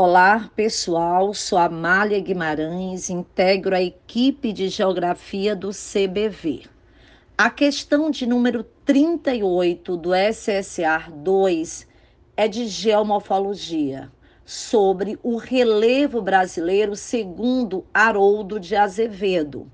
Olá, pessoal. Sou Amália Guimarães, integro a equipe de Geografia do CBV. A questão de número 38 do SSR 2 é de geomorfologia, sobre o relevo brasileiro segundo Haroldo de Azevedo.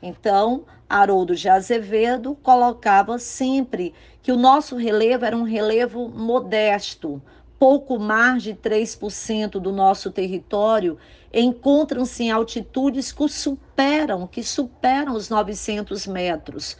Então, Haroldo de Azevedo colocava sempre que o nosso relevo era um relevo modesto, pouco mais de 3% do nosso território encontram-se em altitudes que superam, que superam os 900 metros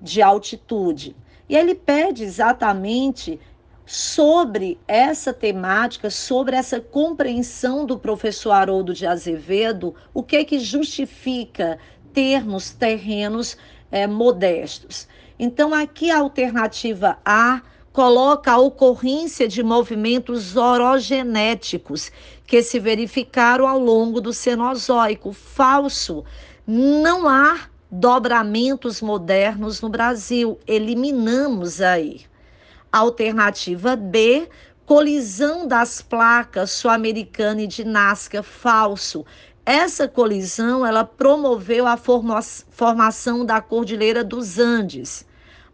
de altitude. E ele pede exatamente sobre essa temática, sobre essa compreensão do professor Haroldo de Azevedo, o que é que justifica termos terrenos é, modestos. Então, aqui a alternativa A coloca a ocorrência de movimentos orogenéticos que se verificaram ao longo do Cenozoico. Falso. Não há dobramentos modernos no Brasil. Eliminamos aí. Alternativa B, colisão das placas sul-americana e de Nazca. Falso. Essa colisão ela promoveu a forma formação da Cordilheira dos Andes.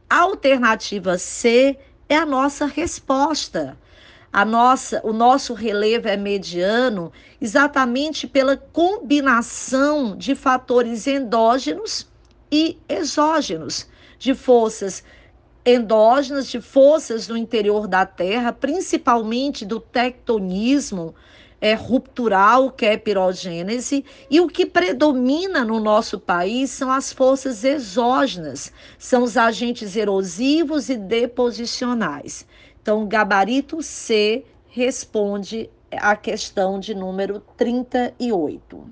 Alternativa C, é a nossa resposta. A nossa, o nosso relevo é mediano exatamente pela combinação de fatores endógenos e exógenos, de forças endógenas, de forças no interior da Terra, principalmente do tectonismo, é, ruptural, que é pirogênese, e o que predomina no nosso país são as forças exógenas, são os agentes erosivos e deposicionais. Então, o gabarito C responde à questão de número 38.